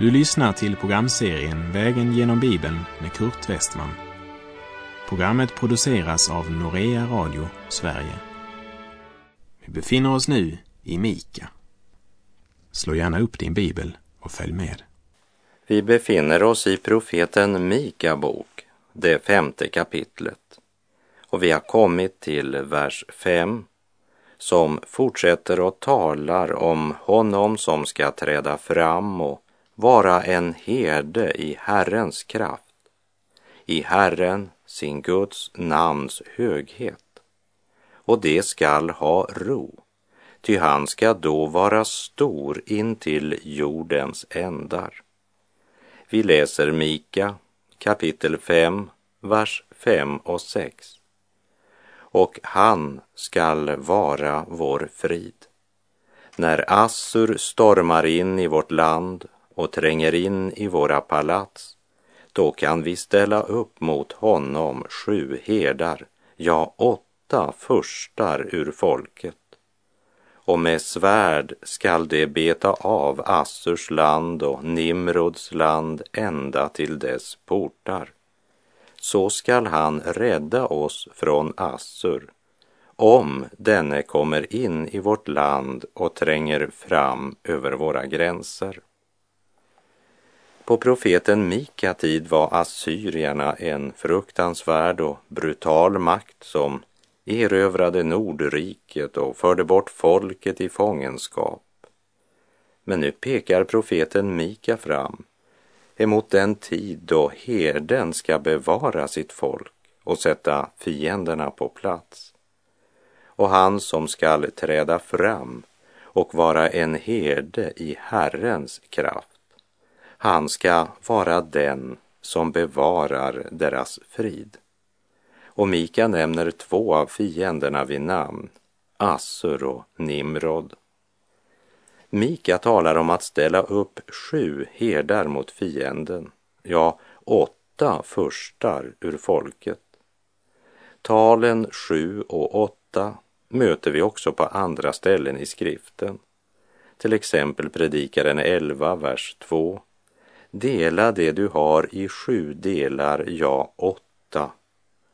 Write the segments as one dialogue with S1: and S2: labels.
S1: Du lyssnar till programserien Vägen genom Bibeln med Kurt Westman. Programmet produceras av Norea Radio Sverige. Vi befinner oss nu i Mika. Slå gärna upp din bibel och följ med.
S2: Vi befinner oss i profeten Mika bok, det femte kapitlet. Och vi har kommit till vers 5 som fortsätter och talar om honom som ska träda fram och vara en herde i Herrens kraft, i Herren, sin Guds namns höghet. Och det skall ha ro, ty han ska då vara stor intill jordens ändar. Vi läser Mika kapitel 5, vers 5 och 6. Och han skall vara vår frid. När Assur stormar in i vårt land och tränger in i våra palats, då kan vi ställa upp mot honom sju herdar, ja, åtta furstar ur folket. Och med svärd skall de beta av Assurs land och Nimrods land ända till dess portar. Så skall han rädda oss från Assur, om denne kommer in i vårt land och tränger fram över våra gränser. På profeten Mika tid var assyrierna en fruktansvärd och brutal makt som erövrade Nordriket och förde bort folket i fångenskap. Men nu pekar profeten Mika fram emot den tid då herden ska bevara sitt folk och sätta fienderna på plats. Och han som skall träda fram och vara en herde i Herrens kraft han ska vara den som bevarar deras frid. Och Mika nämner två av fienderna vid namn, Assur och Nimrod. Mika talar om att ställa upp sju herdar mot fienden, ja, åtta furstar ur folket. Talen sju och åtta möter vi också på andra ställen i skriften. Till exempel Predikaren 11, vers 2 Dela det du har i sju delar, ja åtta,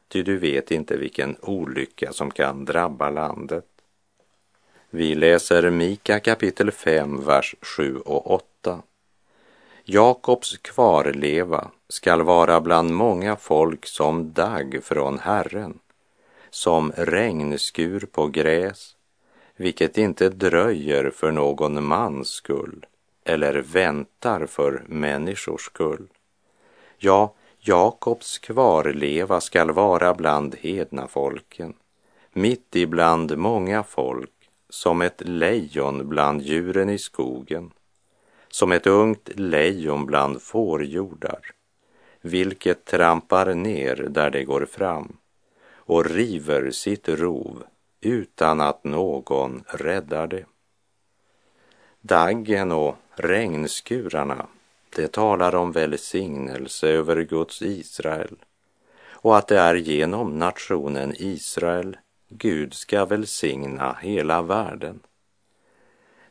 S2: ty du vet inte vilken olycka som kan drabba landet. Vi läser Mika kapitel 5, vers 7 och 8. Jakobs kvarleva skall vara bland många folk som dagg från Herren, som regnskur på gräs, vilket inte dröjer för någon mans skull eller väntar för människors skull. Ja, Jakobs kvarleva skall vara bland hedna folken, mitt ibland många folk, som ett lejon bland djuren i skogen, som ett ungt lejon bland fårjordar, vilket trampar ner där det går fram och river sitt rov utan att någon räddar det. Daggen och regnskurarna, det talar om välsignelse över Guds Israel och att det är genom nationen Israel Gud ska välsigna hela världen.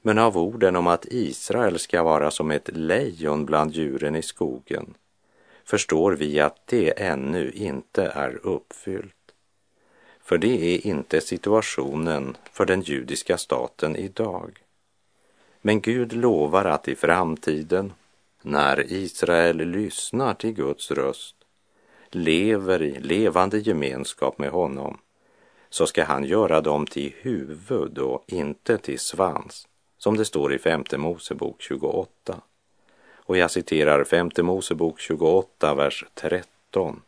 S2: Men av orden om att Israel ska vara som ett lejon bland djuren i skogen förstår vi att det ännu inte är uppfyllt. För det är inte situationen för den judiska staten idag. Men Gud lovar att i framtiden, när Israel lyssnar till Guds röst, lever i levande gemenskap med honom, så ska han göra dem till huvud och inte till svans, som det står i femte Mosebok 28. Och jag citerar femte Mosebok 28, vers 13.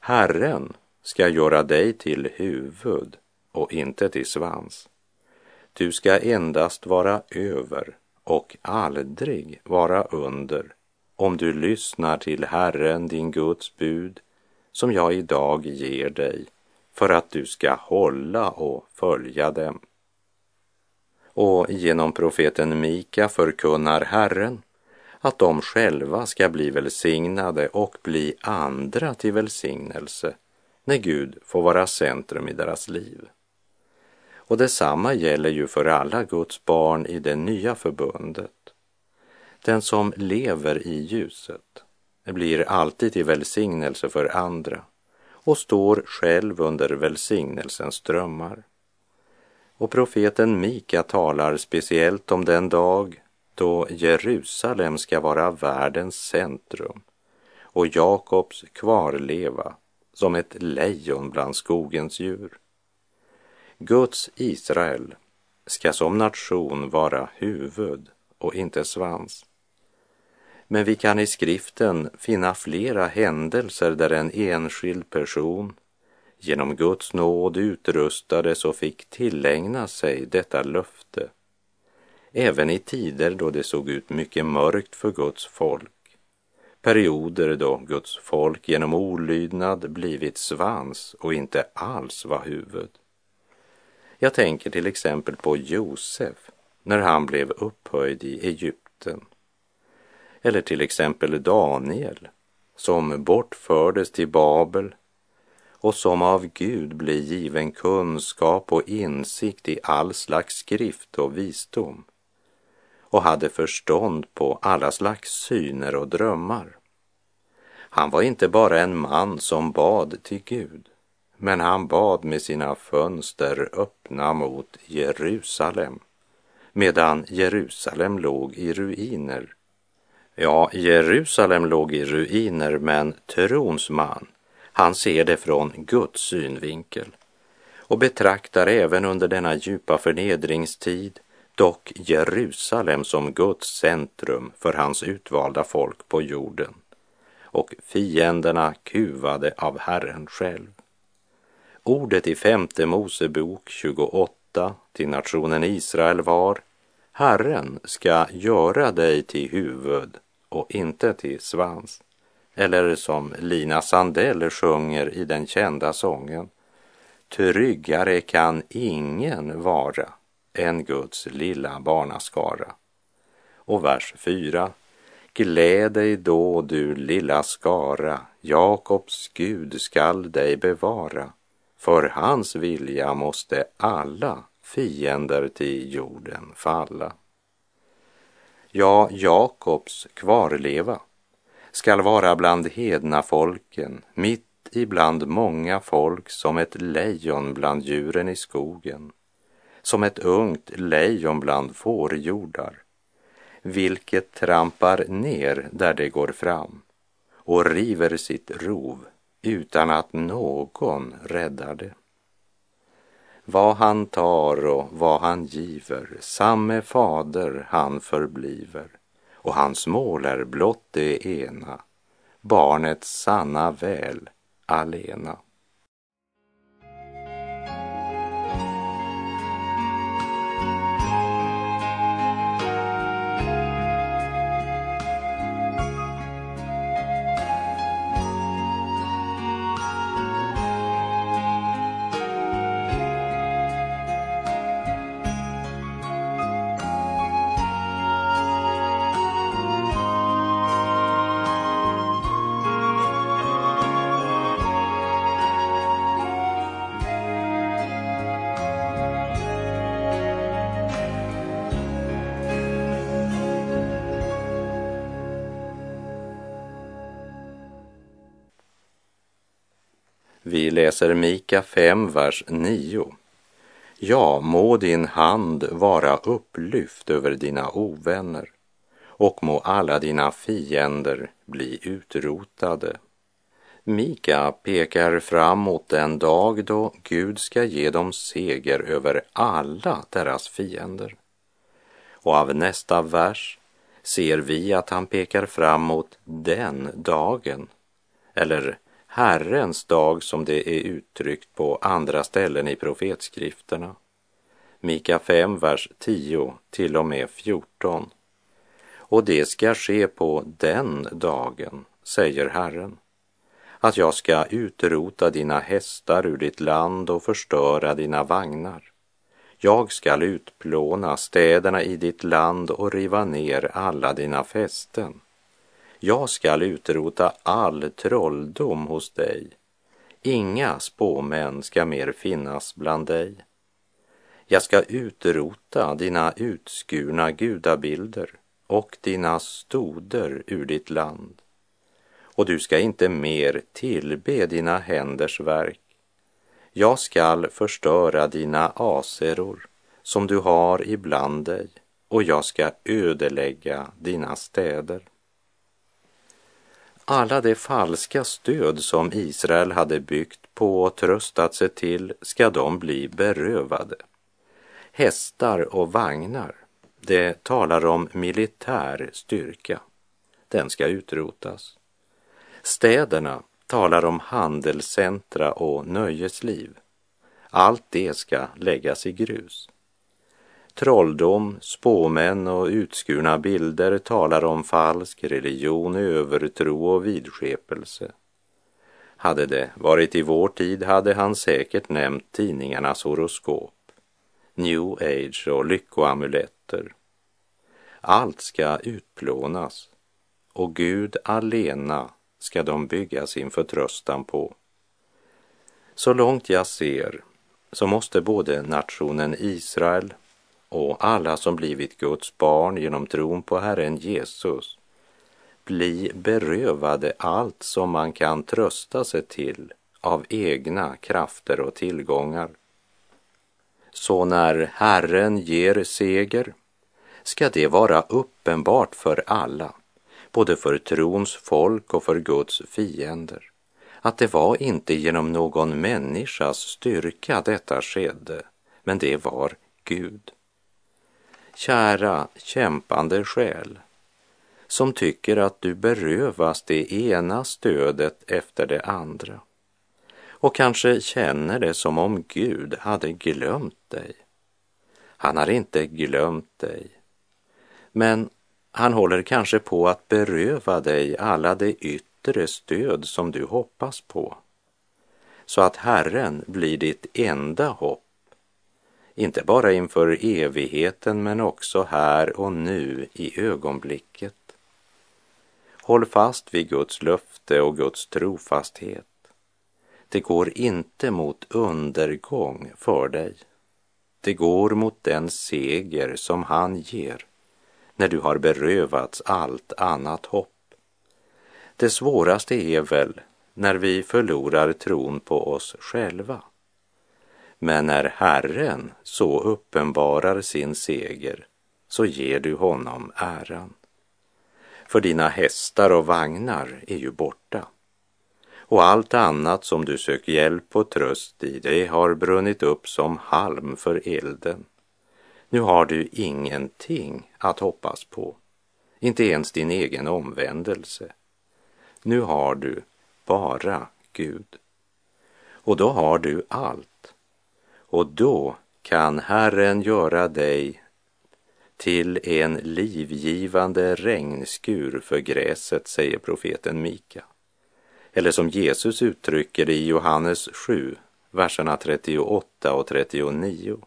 S2: Herren ska göra dig till huvud och inte till svans. Du ska endast vara över och aldrig vara under om du lyssnar till Herren, din Guds bud, som jag idag ger dig för att du ska hålla och följa dem. Och genom profeten Mika förkunnar Herren att de själva ska bli välsignade och bli andra till välsignelse när Gud får vara centrum i deras liv. Och detsamma gäller ju för alla Guds barn i det nya förbundet. Den som lever i ljuset blir alltid till välsignelse för andra och står själv under välsignelsens strömmar. Och profeten Mika talar speciellt om den dag då Jerusalem ska vara världens centrum och Jakobs kvarleva som ett lejon bland skogens djur. Guds Israel ska som nation vara huvud och inte svans. Men vi kan i skriften finna flera händelser där en enskild person genom Guds nåd utrustades och fick tillägna sig detta löfte. Även i tider då det såg ut mycket mörkt för Guds folk. Perioder då Guds folk genom olydnad blivit svans och inte alls var huvud. Jag tänker till exempel på Josef när han blev upphöjd i Egypten. Eller till exempel Daniel som bortfördes till Babel och som av Gud blir given kunskap och insikt i all slags skrift och visdom och hade förstånd på alla slags syner och drömmar. Han var inte bara en man som bad till Gud, men han bad med sina fönster öppna mot Jerusalem, medan Jerusalem låg i ruiner. Ja, Jerusalem låg i ruiner, men trons man, han ser det från Guds synvinkel och betraktar även under denna djupa förnedringstid dock Jerusalem som Guds centrum för hans utvalda folk på jorden och fienderna kuvade av Herren själv. Ordet i femte Mosebok 28 till nationen Israel var Herren ska göra dig till huvud och inte till svans. Eller som Lina Sandell sjunger i den kända sången Tryggare kan ingen vara än Guds lilla barnaskara. Och vers 4 Gläd dig då, du lilla skara, Jakobs Gud skall dig bevara. För hans vilja måste alla fiender till jorden falla. Ja, Jakobs kvarleva skall vara bland hedna folken, mitt ibland många folk som ett lejon bland djuren i skogen, som ett ungt lejon bland fårjordar vilket trampar ner där det går fram och river sitt rov utan att någon räddar det. Vad han tar och vad han giver, samme fader han förbliver och hans mål är blott det ena, barnets sanna väl alena. Vi läser Mika 5, vers 9. Ja, må din hand vara upplyft över dina ovänner och må alla dina fiender bli utrotade. Mika pekar fram mot den dag då Gud ska ge dem seger över alla deras fiender. Och av nästa vers ser vi att han pekar fram mot den dagen, eller Herrens dag som det är uttryckt på andra ställen i profetskrifterna. Mika 5, vers 10 till och med 14. Och det ska ske på den dagen, säger Herren, att jag ska utrota dina hästar ur ditt land och förstöra dina vagnar. Jag skall utplåna städerna i ditt land och riva ner alla dina fästen jag skall utrota all trolldom hos dig. Inga spåmän ska mer finnas bland dig. Jag ska utrota dina utskurna gudabilder och dina stoder ur ditt land. Och du ska inte mer tillbe dina händers verk. Jag skall förstöra dina aseror som du har ibland dig och jag ska ödelägga dina städer. Alla de falska stöd som Israel hade byggt på och tröstat sig till ska de bli berövade. Hästar och vagnar, det talar om militär styrka. Den ska utrotas. Städerna talar om handelscentra och nöjesliv. Allt det ska läggas i grus. Trolldom, spåmän och utskurna bilder talar om falsk religion, övertro och vidskepelse. Hade det varit i vår tid hade han säkert nämnt tidningarnas horoskop, new age och lyckoamuletter. Allt ska utplånas och Gud alena ska de bygga sin förtröstan på. Så långt jag ser så måste både nationen Israel och alla som blivit Guds barn genom tron på Herren Jesus bli berövade allt som man kan trösta sig till av egna krafter och tillgångar. Så när Herren ger seger ska det vara uppenbart för alla, både för trons folk och för Guds fiender, att det var inte genom någon människas styrka detta skedde, men det var Gud. Kära kämpande själ, som tycker att du berövas det ena stödet efter det andra och kanske känner det som om Gud hade glömt dig. Han har inte glömt dig, men han håller kanske på att beröva dig alla det yttre stöd som du hoppas på, så att Herren blir ditt enda hopp inte bara inför evigheten men också här och nu i ögonblicket. Håll fast vid Guds löfte och Guds trofasthet. Det går inte mot undergång för dig. Det går mot den seger som han ger när du har berövats allt annat hopp. Det svåraste är väl när vi förlorar tron på oss själva. Men när Herren så uppenbarar sin seger så ger du honom äran. För dina hästar och vagnar är ju borta. Och allt annat som du söker hjälp och tröst i, det har brunnit upp som halm för elden. Nu har du ingenting att hoppas på, inte ens din egen omvändelse. Nu har du bara Gud. Och då har du allt. Och då kan Herren göra dig till en livgivande regnskur för gräset, säger profeten Mika. Eller som Jesus uttrycker det i Johannes 7, verserna 38 och 39.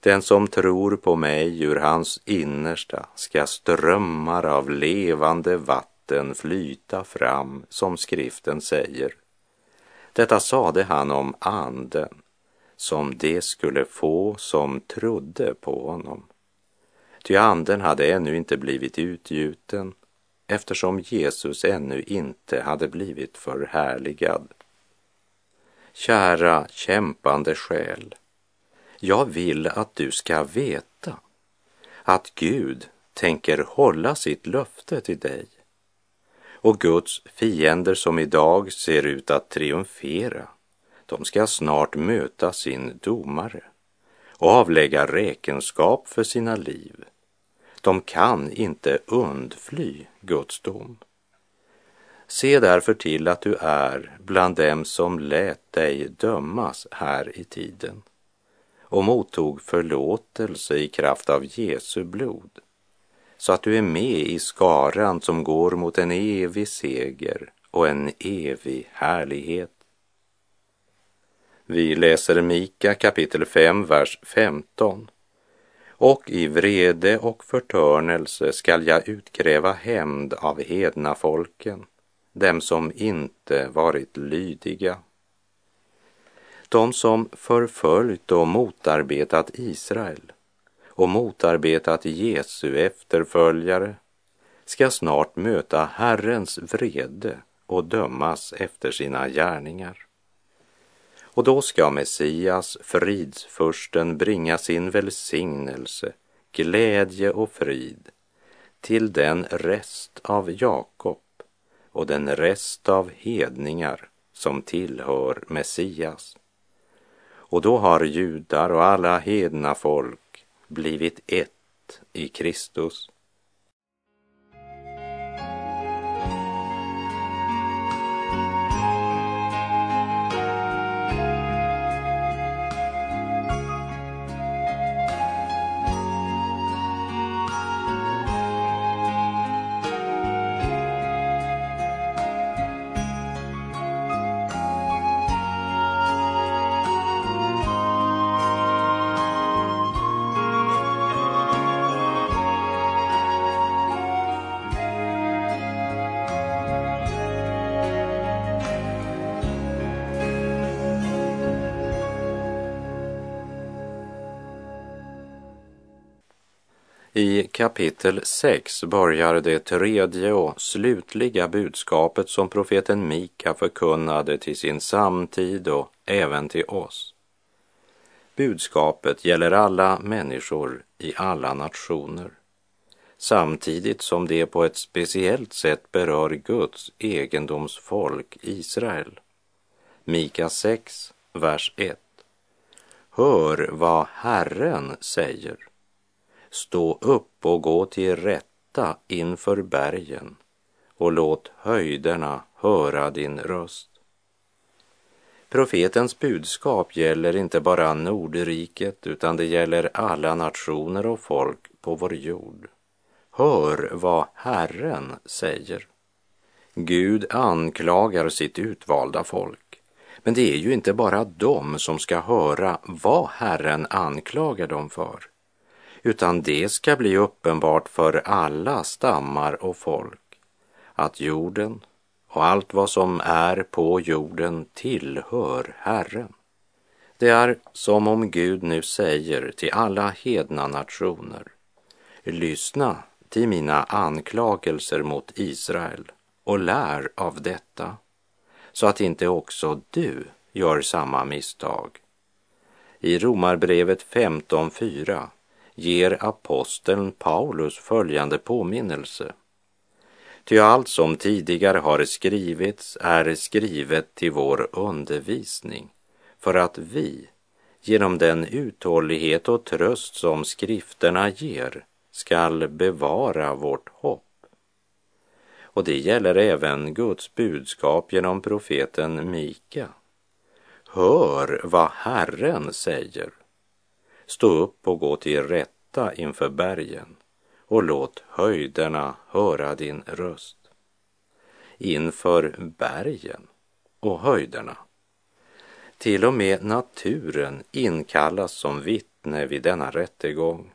S2: Den som tror på mig ur hans innersta ska strömmar av levande vatten flyta fram, som skriften säger. Detta sade han om anden, som de skulle få som trodde på honom. Ty anden hade ännu inte blivit utgjuten eftersom Jesus ännu inte hade blivit förhärligad. Kära kämpande själ, jag vill att du ska veta att Gud tänker hålla sitt löfte till dig. Och Guds fiender som idag ser ut att triumfera, de ska snart möta sin domare och avlägga räkenskap för sina liv. De kan inte undfly Guds dom. Se därför till att du är bland dem som lät dig dömas här i tiden och mottog förlåtelse i kraft av Jesu blod, så att du är med i skaran som går mot en evig seger och en evig härlighet. Vi läser Mika kapitel 5, vers 15. Och i vrede och förtörnelse skall jag utkräva hämnd av hedna folken, dem som inte varit lydiga. De som förföljt och motarbetat Israel och motarbetat Jesu efterföljare ska snart möta Herrens vrede och dömas efter sina gärningar. Och då ska Messias, fridsfursten, bringa sin välsignelse, glädje och frid till den rest av Jakob och den rest av hedningar som tillhör Messias. Och då har judar och alla hedna folk blivit ett i Kristus. Kapitel 6 börjar det tredje och slutliga budskapet som profeten Mika förkunnade till sin samtid och även till oss. Budskapet gäller alla människor i alla nationer, samtidigt som det på ett speciellt sätt berör Guds egendomsfolk Israel. Mika 6, vers 1. Hör vad Herren säger Stå upp och gå till rätta inför bergen och låt höjderna höra din röst. Profetens budskap gäller inte bara Nordriket utan det gäller alla nationer och folk på vår jord. Hör vad Herren säger. Gud anklagar sitt utvalda folk. Men det är ju inte bara de som ska höra vad Herren anklagar dem för utan det ska bli uppenbart för alla stammar och folk att jorden och allt vad som är på jorden tillhör Herren. Det är som om Gud nu säger till alla hedna nationer, lyssna till mina anklagelser mot Israel och lär av detta, så att inte också du gör samma misstag. I Romarbrevet 15.4 ger aposteln Paulus följande påminnelse. Ty allt som tidigare har skrivits är skrivet till vår undervisning för att vi genom den uthållighet och tröst som skrifterna ger skall bevara vårt hopp. Och det gäller även Guds budskap genom profeten Mika. Hör vad Herren säger. Stå upp och gå till rätta inför bergen och låt höjderna höra din röst. Inför bergen och höjderna. Till och med naturen inkallas som vittne vid denna rättegång.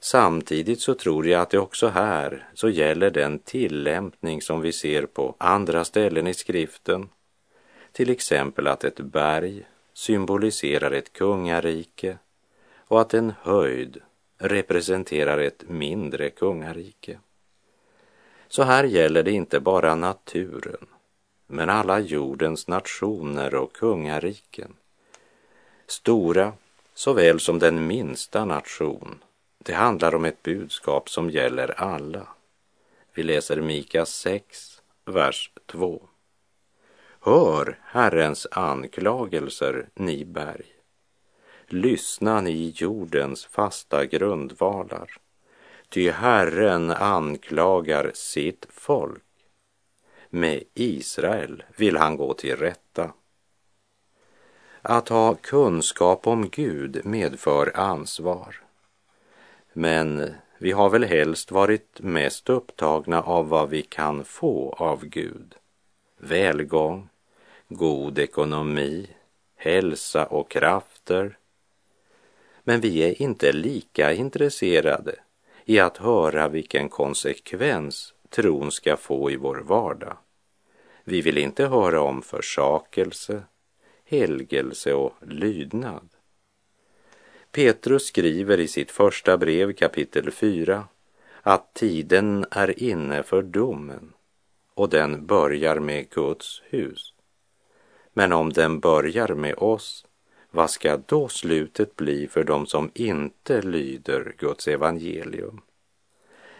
S2: Samtidigt så tror jag att det också här så gäller den tillämpning som vi ser på andra ställen i skriften. Till exempel att ett berg symboliserar ett kungarike och att en höjd representerar ett mindre kungarike. Så här gäller det inte bara naturen, men alla jordens nationer och kungariken. Stora såväl som den minsta nation. Det handlar om ett budskap som gäller alla. Vi läser Mika 6, vers 2. Hör Herrens anklagelser, ni berg lyssna ni jordens fasta grundvalar. Ty Herren anklagar sitt folk. Med Israel vill han gå till rätta. Att ha kunskap om Gud medför ansvar. Men vi har väl helst varit mest upptagna av vad vi kan få av Gud. Välgång, god ekonomi, hälsa och krafter, men vi är inte lika intresserade i att höra vilken konsekvens tron ska få i vår vardag. Vi vill inte höra om försakelse, helgelse och lydnad. Petrus skriver i sitt första brev kapitel 4 att tiden är inne för domen och den börjar med Guds hus. Men om den börjar med oss, vad ska då slutet bli för dem som inte lyder Guds evangelium?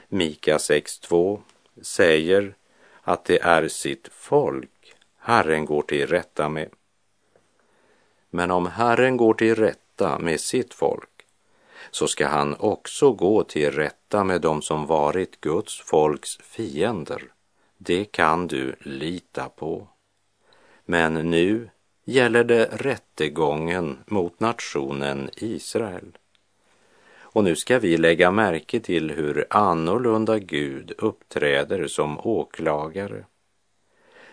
S2: Mika 6.2 säger att det är sitt folk Herren går till rätta med. Men om Herren går till rätta med sitt folk så ska han också gå till rätta med dem som varit Guds folks fiender. Det kan du lita på. Men nu gäller det rättegången mot nationen Israel. Och nu ska vi lägga märke till hur annorlunda Gud uppträder som åklagare.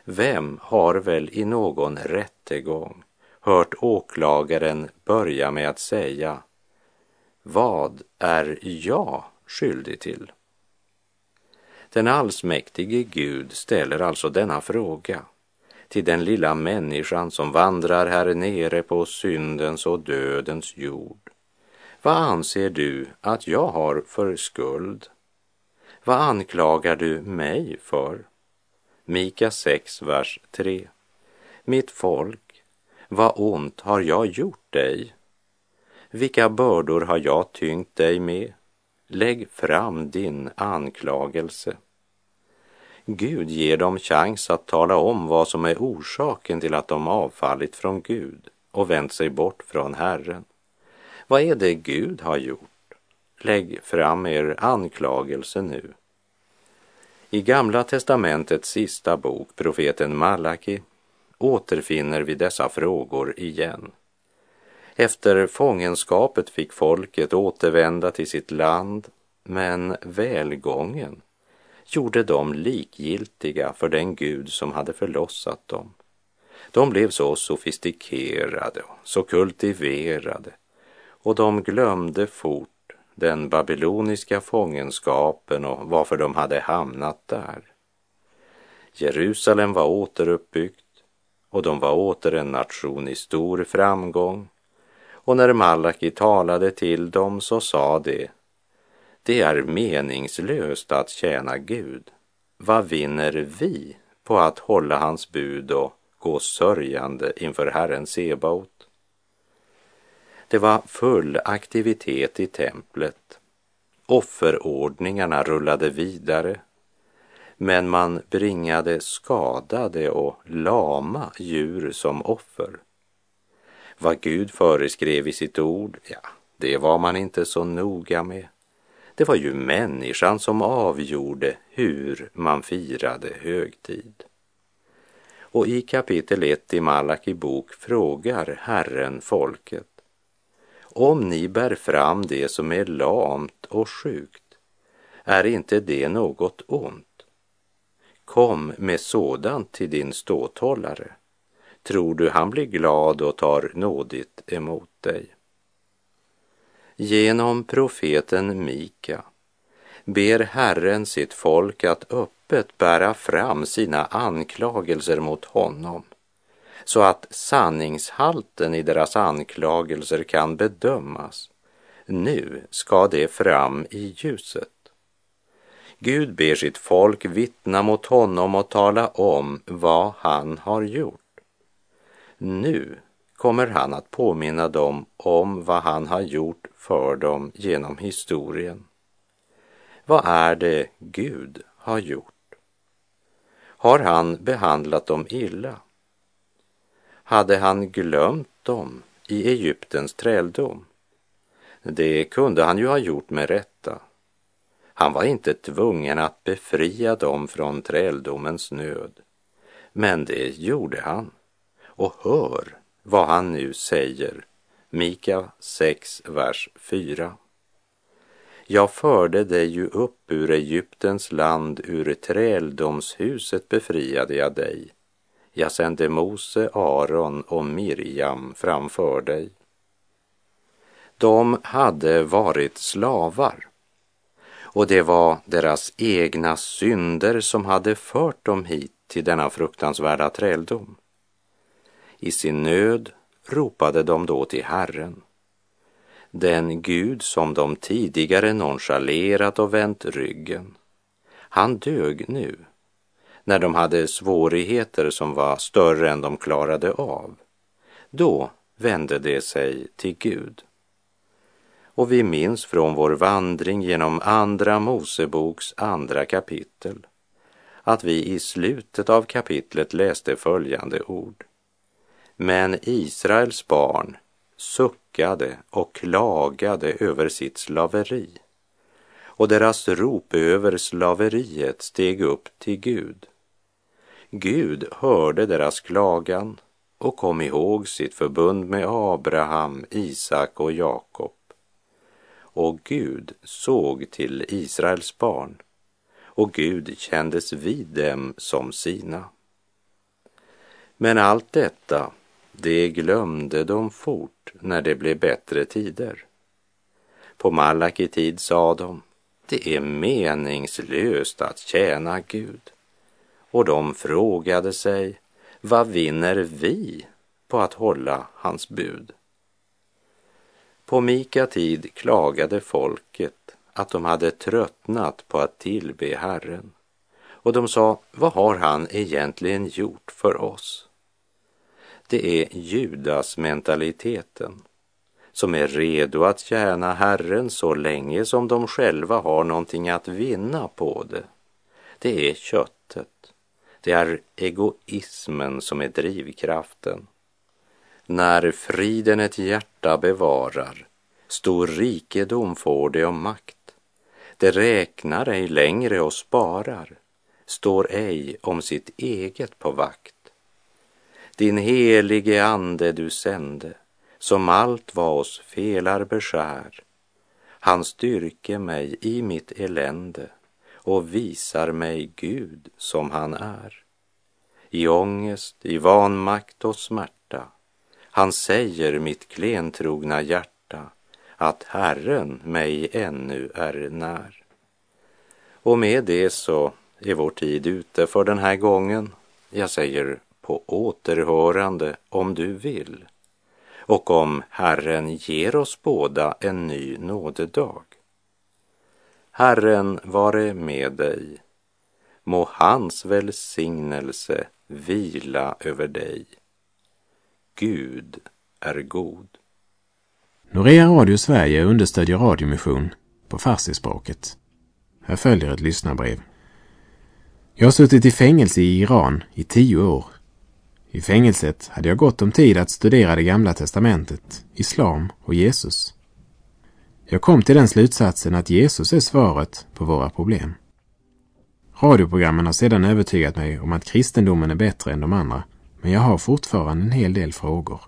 S2: Vem har väl i någon rättegång hört åklagaren börja med att säga Vad är jag skyldig till? Den allsmäktige Gud ställer alltså denna fråga till den lilla människan som vandrar här nere på syndens och dödens jord. Vad anser du att jag har för skuld? Vad anklagar du mig för? Mika 6, vers 3. Mitt folk, vad ont har jag gjort dig? Vilka bördor har jag tyngt dig med? Lägg fram din anklagelse. Gud ger dem chans att tala om vad som är orsaken till att de avfallit från Gud och vänt sig bort från Herren. Vad är det Gud har gjort? Lägg fram er anklagelse nu. I Gamla testamentets sista bok, profeten Malaki, återfinner vi dessa frågor igen. Efter fångenskapet fick folket återvända till sitt land, men välgången gjorde dem likgiltiga för den Gud som hade förlossat dem. De blev så sofistikerade och så kultiverade och de glömde fort den babyloniska fångenskapen och varför de hade hamnat där. Jerusalem var återuppbyggt och de var åter en nation i stor framgång. Och när Malaki talade till dem så sa de det är meningslöst att tjäna Gud. Vad vinner vi på att hålla hans bud och gå sörjande inför Herren Sebaot? Det var full aktivitet i templet. Offerordningarna rullade vidare. Men man bringade skadade och lama djur som offer. Vad Gud föreskrev i sitt ord, ja, det var man inte så noga med. Det var ju människan som avgjorde hur man firade högtid. Och i kapitel 1 i Malaki bok frågar Herren folket om ni bär fram det som är lamt och sjukt, är inte det något ont? Kom med sådant till din ståthållare. Tror du han blir glad och tar nådigt emot dig? Genom profeten Mika ber Herren sitt folk att öppet bära fram sina anklagelser mot honom så att sanningshalten i deras anklagelser kan bedömas. Nu ska det fram i ljuset. Gud ber sitt folk vittna mot honom och tala om vad han har gjort. Nu kommer han att påminna dem om vad han har gjort för dem genom historien. Vad är det Gud har gjort? Har han behandlat dem illa? Hade han glömt dem i Egyptens träldom? Det kunde han ju ha gjort med rätta. Han var inte tvungen att befria dem från träldomens nöd. Men det gjorde han. Och hör vad han nu säger. Mika 6, vers 4. Jag förde dig ju upp ur Egyptens land, ur träldomshuset befriade jag dig. Jag sände Mose, Aron och Miriam framför dig. De hade varit slavar och det var deras egna synder som hade fört dem hit till denna fruktansvärda träldom. I sin nöd ropade de då till Herren. den Gud som de tidigare nonchalerat och vänt ryggen. Han dög nu när de hade svårigheter som var större än de klarade av. Då vände de sig till Gud. Och vi minns från vår vandring genom Andra Moseboks andra kapitel att vi i slutet av kapitlet läste följande ord. Men Israels barn suckade och klagade över sitt slaveri och deras rop över slaveriet steg upp till Gud. Gud hörde deras klagan och kom ihåg sitt förbund med Abraham, Isak och Jakob. Och Gud såg till Israels barn och Gud kändes vid dem som sina. Men allt detta, det glömde de fort när det blev bättre tider. På Malaki tid sa de, det är meningslöst att tjäna Gud. Och de frågade sig, vad vinner vi på att hålla hans bud? På Mika tid klagade folket att de hade tröttnat på att tillbe Herren. Och de sa, vad har han egentligen gjort för oss? Det är Judas mentaliteten som är redo att tjäna Herren så länge som de själva har någonting att vinna på det. Det är köttet. Det är egoismen som är drivkraften. När friden ett hjärta bevarar, stor rikedom får det om makt. Det räknar ej längre och sparar, står ej om sitt eget på vakt. Din helige ande du sände, som allt vad oss felar beskär. Han styrke mig i mitt elände och visar mig Gud som han är. I ångest, i vanmakt och smärta, han säger mitt klentrogna hjärta att Herren mig ännu är när. Och med det så är vår tid ute för den här gången. Jag säger på återhörande om du vill och om Herren ger oss båda en ny nådedag. Herren vare med dig. Må hans välsignelse vila över dig. Gud är god.
S1: Norea Radio Sverige understödjer radiomission på farsispråket. Här följer ett lyssnarbrev. Jag har suttit i fängelse i Iran i tio år. I fängelset hade jag gott om tid att studera det gamla testamentet, islam och Jesus. Jag kom till den slutsatsen att Jesus är svaret på våra problem. Radioprogrammen har sedan övertygat mig om att kristendomen är bättre än de andra, men jag har fortfarande en hel del frågor.